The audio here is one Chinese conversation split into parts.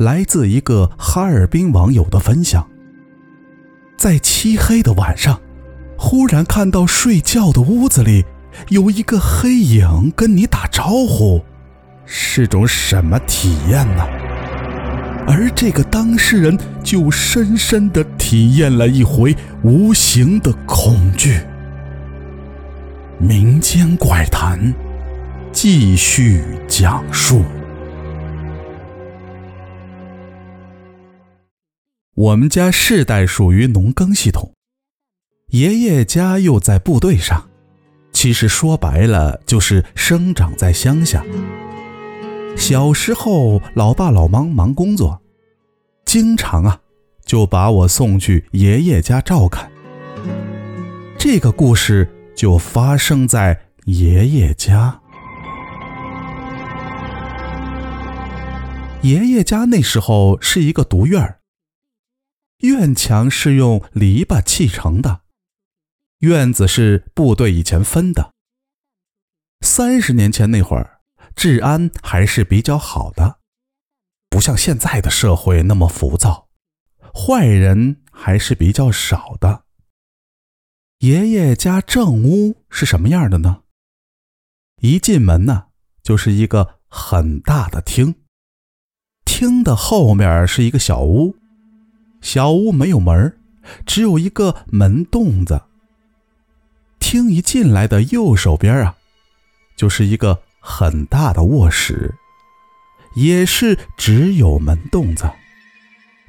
来自一个哈尔滨网友的分享，在漆黑的晚上，忽然看到睡觉的屋子里有一个黑影跟你打招呼，是种什么体验呢？而这个当事人就深深的体验了一回无形的恐惧。民间怪谈，继续讲述。我们家世代属于农耕系统，爷爷家又在部队上，其实说白了就是生长在乡下。小时候，老爸老妈忙工作，经常啊就把我送去爷爷家照看。这个故事就发生在爷爷家。爷爷家那时候是一个独院儿。院墙是用篱笆砌成的，院子是部队以前分的。三十年前那会儿，治安还是比较好的，不像现在的社会那么浮躁，坏人还是比较少的。爷爷家正屋是什么样的呢？一进门呢，就是一个很大的厅，厅的后面是一个小屋。小屋没有门只有一个门洞子。厅一进来的右手边啊，就是一个很大的卧室，也是只有门洞子。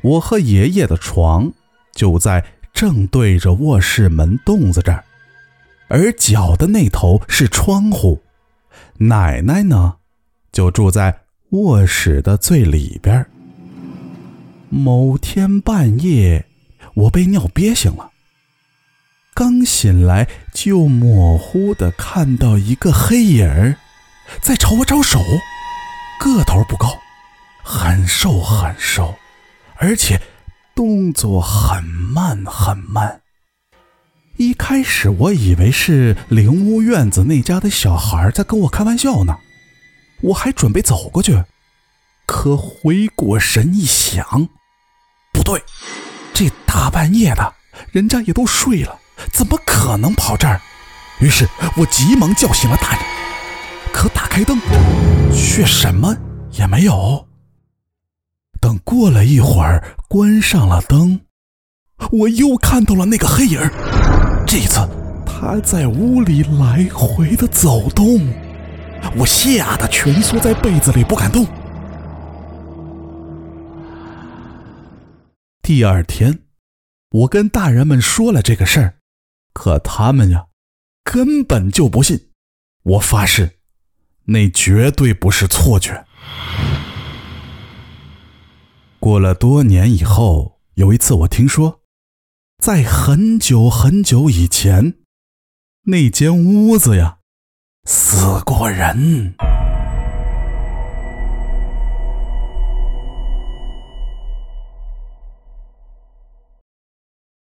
我和爷爷的床就在正对着卧室门洞子这儿，而脚的那头是窗户。奶奶呢，就住在卧室的最里边。某天半夜，我被尿憋醒了。刚醒来，就模糊的看到一个黑影儿在朝我招手，个头不高，很瘦很瘦，而且动作很慢很慢。一开始我以为是灵屋院子那家的小孩在跟我开玩笑呢，我还准备走过去，可回过神一想。不对，这大半夜的，人家也都睡了，怎么可能跑这儿？于是我急忙叫醒了大人，可打开灯，却什么也没有。等过了一会儿，关上了灯，我又看到了那个黑影这一次他在屋里来回的走动，我吓得蜷缩在被子里不敢动。第二天，我跟大人们说了这个事儿，可他们呀，根本就不信。我发誓，那绝对不是错觉。过了多年以后，有一次我听说，在很久很久以前，那间屋子呀，死过人。